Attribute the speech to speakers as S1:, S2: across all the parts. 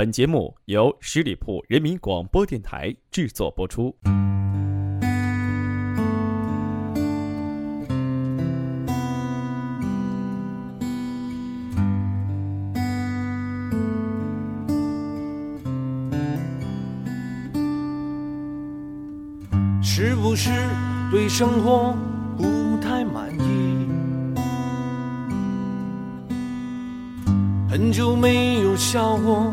S1: 本节目由十里铺人民广播电台制作播出。
S2: 是不是对生活不太满意？很久没有笑过，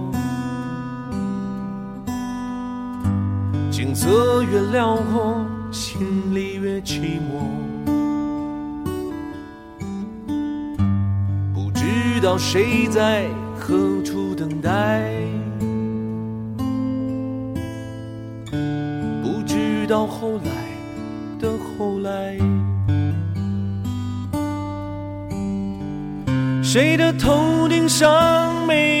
S2: 景色越辽阔，心里越寂寞。不知道谁在何处等待，不知道后来的后来。谁的头顶上没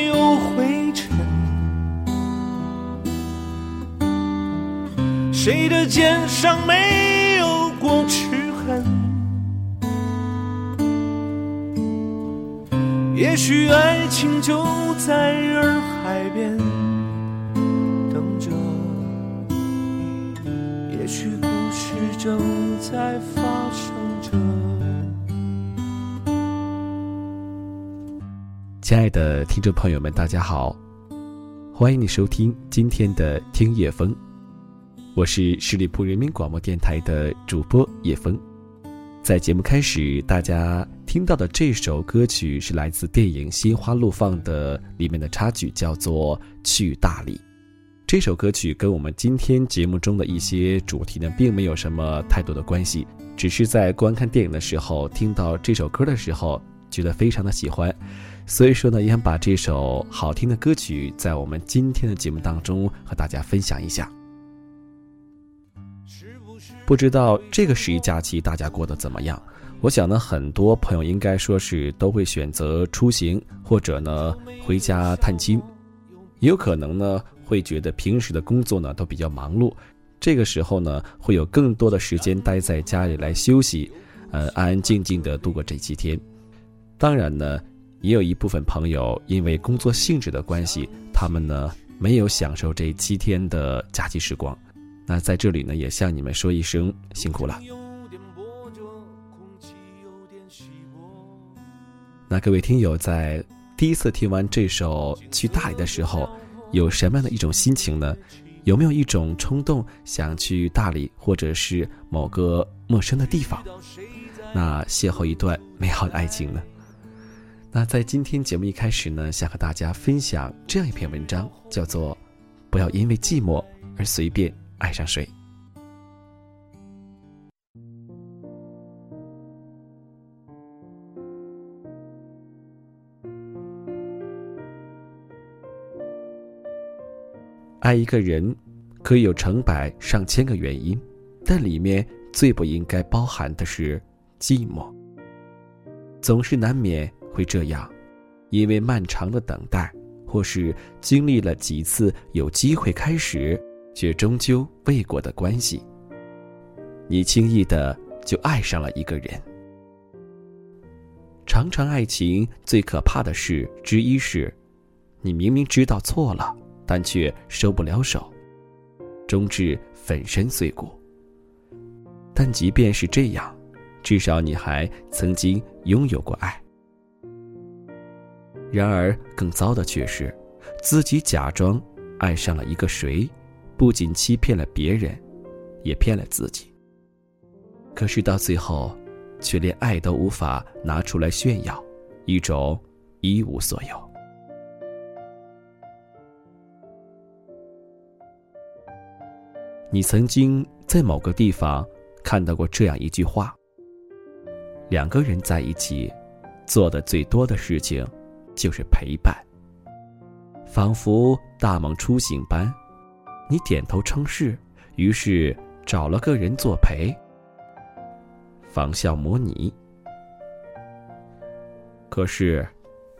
S2: 谁的肩上没有过齿痕？也许爱情就在洱海边等着，也许故事正在发生着。
S1: 亲爱的听众朋友们，大家好，欢迎你收听今天的听夜风，我是十里铺人民广播电台的主播叶峰。在节目开始，大家听到的这首歌曲是来自电影《心花怒放》的里面的插曲，叫做《去大理》。这首歌曲跟我们今天节目中的一些主题呢，并没有什么太多的关系，只是在观看电影的时候听到这首歌的时候，觉得非常的喜欢。所以说呢，也想把这首好听的歌曲在我们今天的节目当中和大家分享一下。不知道这个十一假期大家过得怎么样？我想呢，很多朋友应该说是都会选择出行，或者呢回家探亲，也有可能呢会觉得平时的工作呢都比较忙碌，这个时候呢会有更多的时间待在家里来休息，呃，安安静静的度过这七天。当然呢。也有一部分朋友因为工作性质的关系，他们呢没有享受这七天的假期时光。那在这里呢，也向你们说一声辛苦了。那各位听友在第一次听完这首《去大理》的时候，有什么样的一种心情呢？有没有一种冲动想去大理，或者是某个陌生的地方，那邂逅一段美好的爱情呢？那在今天节目一开始呢，想和大家分享这样一篇文章，叫做《不要因为寂寞而随便爱上谁》。爱一个人，可以有成百上千个原因，但里面最不应该包含的是寂寞。总是难免。会这样，因为漫长的等待，或是经历了几次有机会开始，却终究未果的关系，你轻易的就爱上了一个人。常常爱情最可怕的事之一是，你明明知道错了，但却收不了手，终至粉身碎骨。但即便是这样，至少你还曾经拥有过爱。然而，更糟的却是，自己假装爱上了一个谁，不仅欺骗了别人，也骗了自己。可是到最后，却连爱都无法拿出来炫耀，一种一无所有。你曾经在某个地方看到过这样一句话：两个人在一起，做的最多的事情，就是陪伴。仿佛大梦初醒般，你点头称是，于是找了个人作陪。仿效模拟。可是，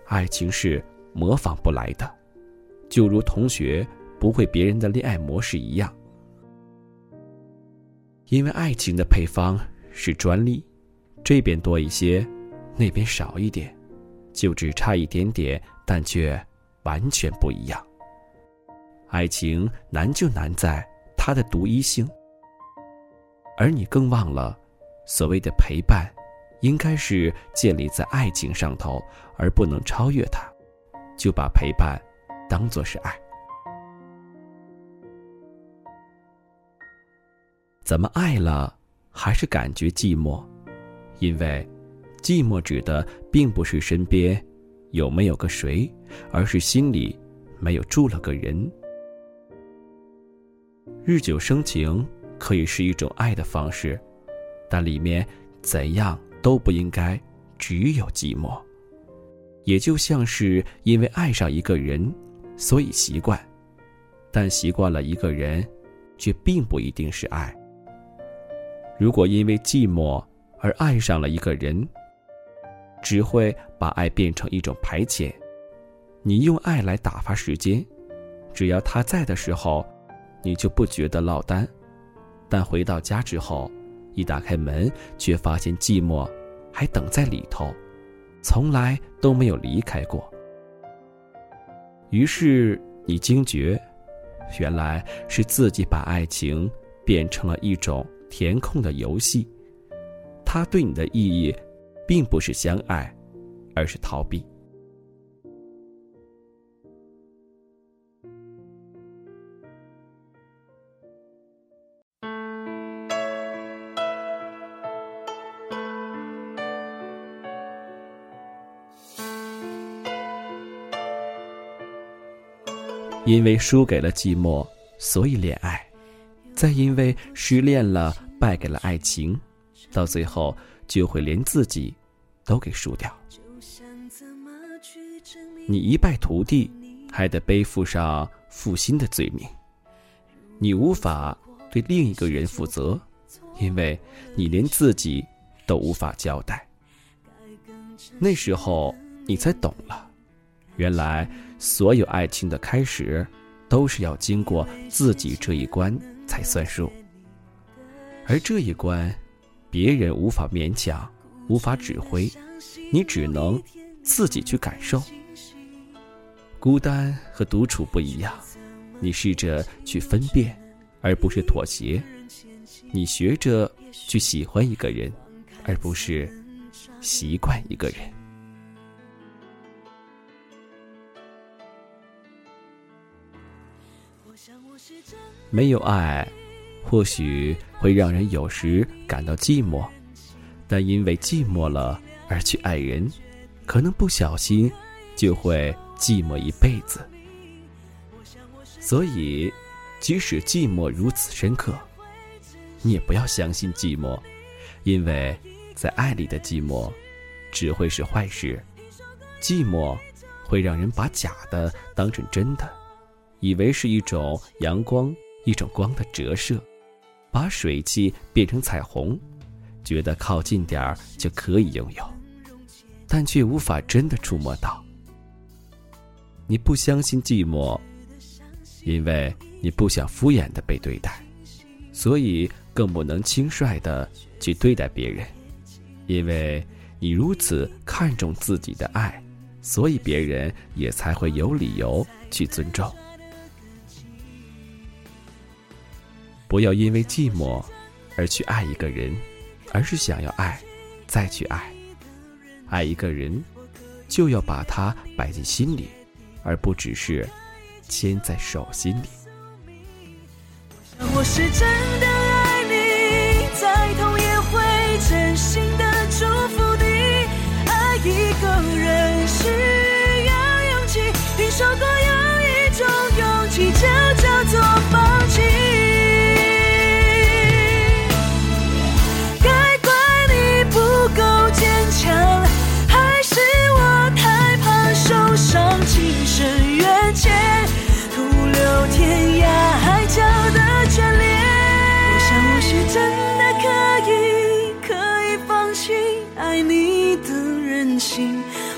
S1: 爱情是模仿不来的，就如同学不会别人的恋爱模式一样。因为爱情的配方是专利，这边多一些，那边少一点，就只差一点点，但却完全不一样。爱情难就难在它的独一性，而你更忘了。所谓的陪伴，应该是建立在爱情上头，而不能超越它。就把陪伴当作是爱。怎么爱了还是感觉寂寞？因为寂寞指的并不是身边有没有个谁，而是心里没有住了个人。日久生情可以是一种爱的方式。但里面怎样都不应该只有寂寞，也就像是因为爱上一个人，所以习惯，但习惯了一个人，却并不一定是爱。如果因为寂寞而爱上了一个人，只会把爱变成一种排遣。你用爱来打发时间，只要他在的时候，你就不觉得落单，但回到家之后。一打开门，却发现寂寞还等在里头，从来都没有离开过。于是你惊觉，原来是自己把爱情变成了一种填空的游戏，它对你的意义，并不是相爱，而是逃避。因为输给了寂寞，所以恋爱；再因为失恋了，败给了爱情，到最后就会连自己都给输掉。你一败涂地，还得背负上负心的罪名。你无法对另一个人负责，因为你连自己都无法交代。那时候你才懂了。原来，所有爱情的开始，都是要经过自己这一关才算数。而这一关，别人无法勉强，无法指挥，你只能自己去感受。孤单和独处不一样，你试着去分辨，而不是妥协；你学着去喜欢一个人，而不是习惯一个人。没有爱，或许会让人有时感到寂寞，但因为寂寞了而去爱人，可能不小心就会寂寞一辈子。所以，即使寂寞如此深刻，你也不要相信寂寞，因为在爱里的寂寞只会是坏事。寂寞会让人把假的当成真的。以为是一种阳光，一种光的折射，把水汽变成彩虹，觉得靠近点儿就可以拥有，但却无法真的触摸到。你不相信寂寞，因为你不想敷衍的被对待，所以更不能轻率的去对待别人，因为你如此看重自己的爱，所以别人也才会有理由去尊重。不要因为寂寞而去爱一个人，而是想要爱，再去爱。爱一个人，就要把他摆进心里，而不只是牵在手心里。
S3: 我是真的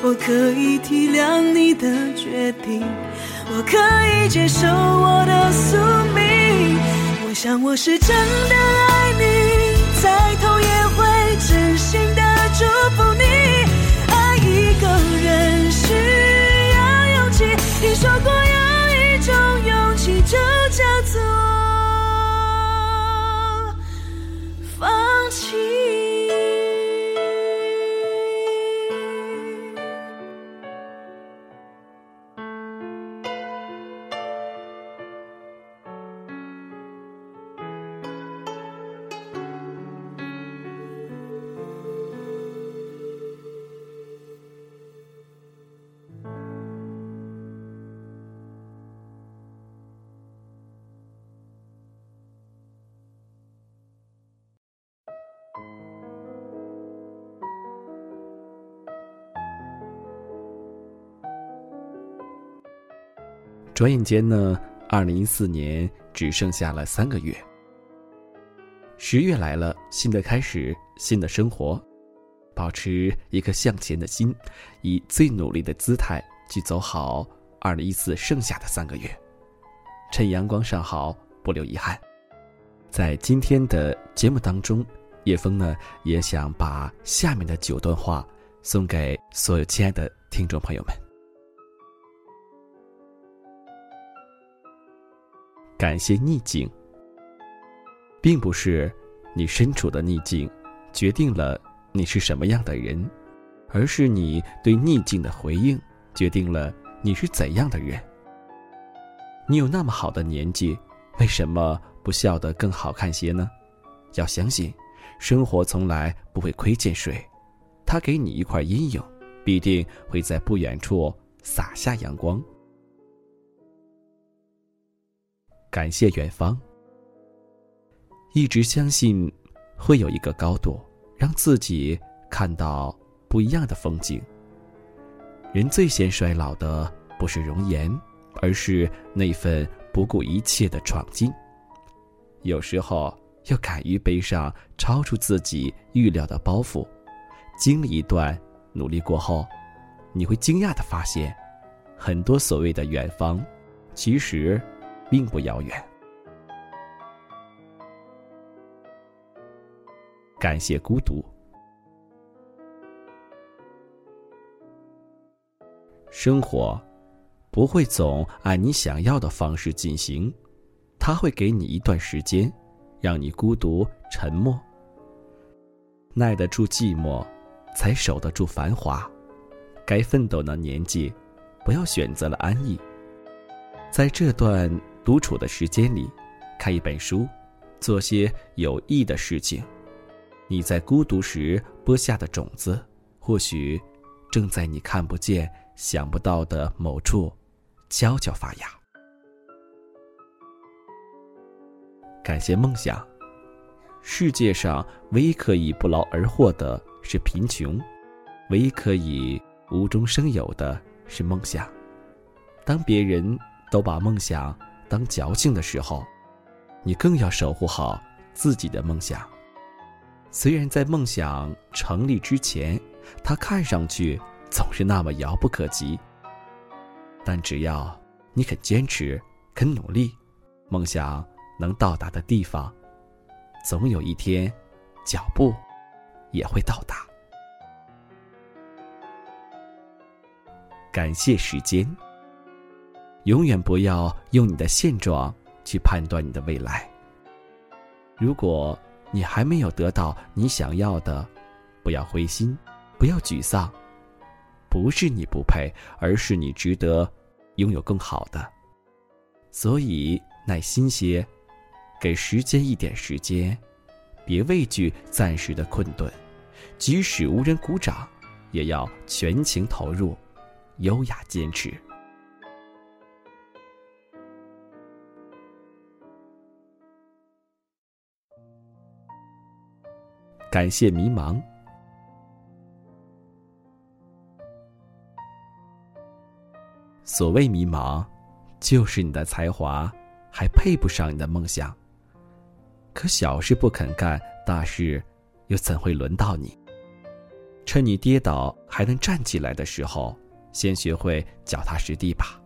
S3: 我可以体谅你的决定，我可以接受我的宿命。我想我是真的爱你，再痛也会真心的祝福你。爱一个人需要勇气，听说过
S1: 转眼间呢，二零一四年只剩下了三个月。十月来了，新的开始，新的生活，保持一颗向前的心，以最努力的姿态去走好二零一四剩下的三个月，趁阳光尚好，不留遗憾。在今天的节目当中，叶枫呢也想把下面的九段话送给所有亲爱的听众朋友们。感谢逆境，并不是你身处的逆境决定了你是什么样的人，而是你对逆境的回应决定了你是怎样的人。你有那么好的年纪，为什么不笑得更好看些呢？要相信，生活从来不会亏欠谁，他给你一块阴影，必定会在不远处洒下阳光。感谢远方，一直相信会有一个高度，让自己看到不一样的风景。人最先衰老的不是容颜，而是那份不顾一切的闯劲。有时候要敢于背上超出自己预料的包袱，经历一段努力过后，你会惊讶的发现，很多所谓的远方，其实。并不遥远。感谢孤独。生活不会总按你想要的方式进行，它会给你一段时间，让你孤独沉默，耐得住寂寞，才守得住繁华。该奋斗的年纪，不要选择了安逸，在这段。独处的时间里，看一本书，做些有益的事情。你在孤独时播下的种子，或许正在你看不见、想不到的某处悄悄发芽。感谢梦想。世界上唯一可以不劳而获的是贫穷，唯一可以无中生有的是梦想。当别人都把梦想，当矫情的时候，你更要守护好自己的梦想。虽然在梦想成立之前，它看上去总是那么遥不可及，但只要你肯坚持、肯努力，梦想能到达的地方，总有一天，脚步也会到达。感谢时间。永远不要用你的现状去判断你的未来。如果你还没有得到你想要的，不要灰心，不要沮丧。不是你不配，而是你值得拥有更好的。所以耐心些，给时间一点时间，别畏惧暂时的困顿，即使无人鼓掌，也要全情投入，优雅坚持。感谢迷茫。所谓迷茫，就是你的才华还配不上你的梦想。可小事不肯干，大事又怎会轮到你？趁你跌倒还能站起来的时候，先学会脚踏实地吧。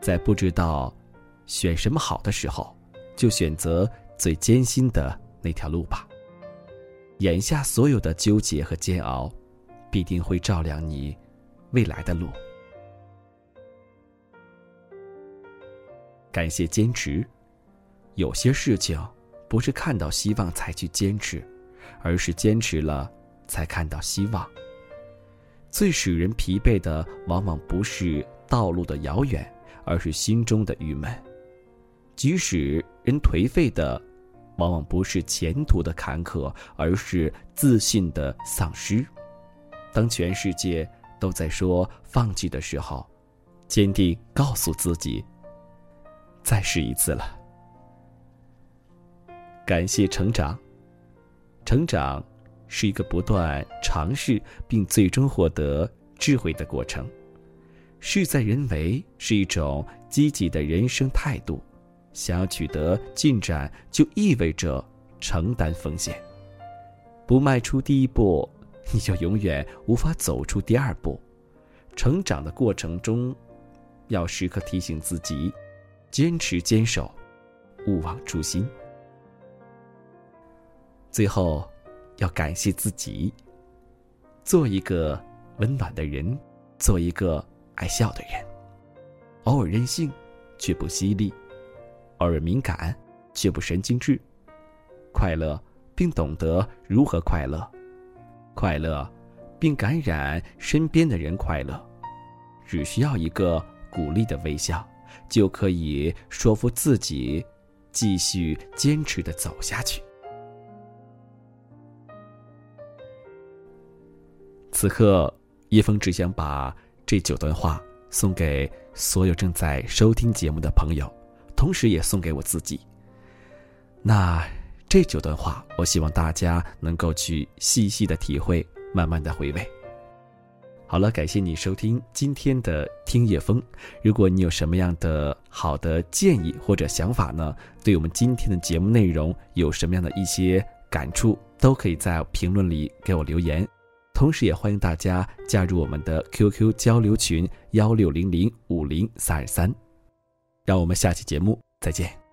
S1: 在不知道选什么好的时候，就选择最艰辛的那条路吧。眼下所有的纠结和煎熬，必定会照亮你未来的路。感谢坚持，有些事情不是看到希望才去坚持，而是坚持了才看到希望。最使人疲惫的，往往不是道路的遥远，而是心中的郁闷；即使人颓废的。往往不是前途的坎坷，而是自信的丧失。当全世界都在说放弃的时候，坚定告诉自己：再试一次了。感谢成长，成长是一个不断尝试并最终获得智慧的过程。事在人为是一种积极的人生态度。想要取得进展，就意味着承担风险。不迈出第一步，你就永远无法走出第二步。成长的过程中，要时刻提醒自己，坚持坚守，勿忘初心。最后，要感谢自己，做一个温暖的人，做一个爱笑的人。偶尔任性，却不犀利。偶尔敏感，却不神经质；快乐，并懂得如何快乐；快乐，并感染身边的人快乐。只需要一个鼓励的微笑，就可以说服自己继续坚持的走下去。此刻，叶枫只想把这九段话送给所有正在收听节目的朋友。同时也送给我自己。那这九段话，我希望大家能够去细细的体会，慢慢的回味。好了，感谢你收听今天的听夜风。如果你有什么样的好的建议或者想法呢？对我们今天的节目内容有什么样的一些感触，都可以在评论里给我留言。同时也欢迎大家加入我们的 QQ 交流群幺六零零五零三二三。让我们下期节目再见。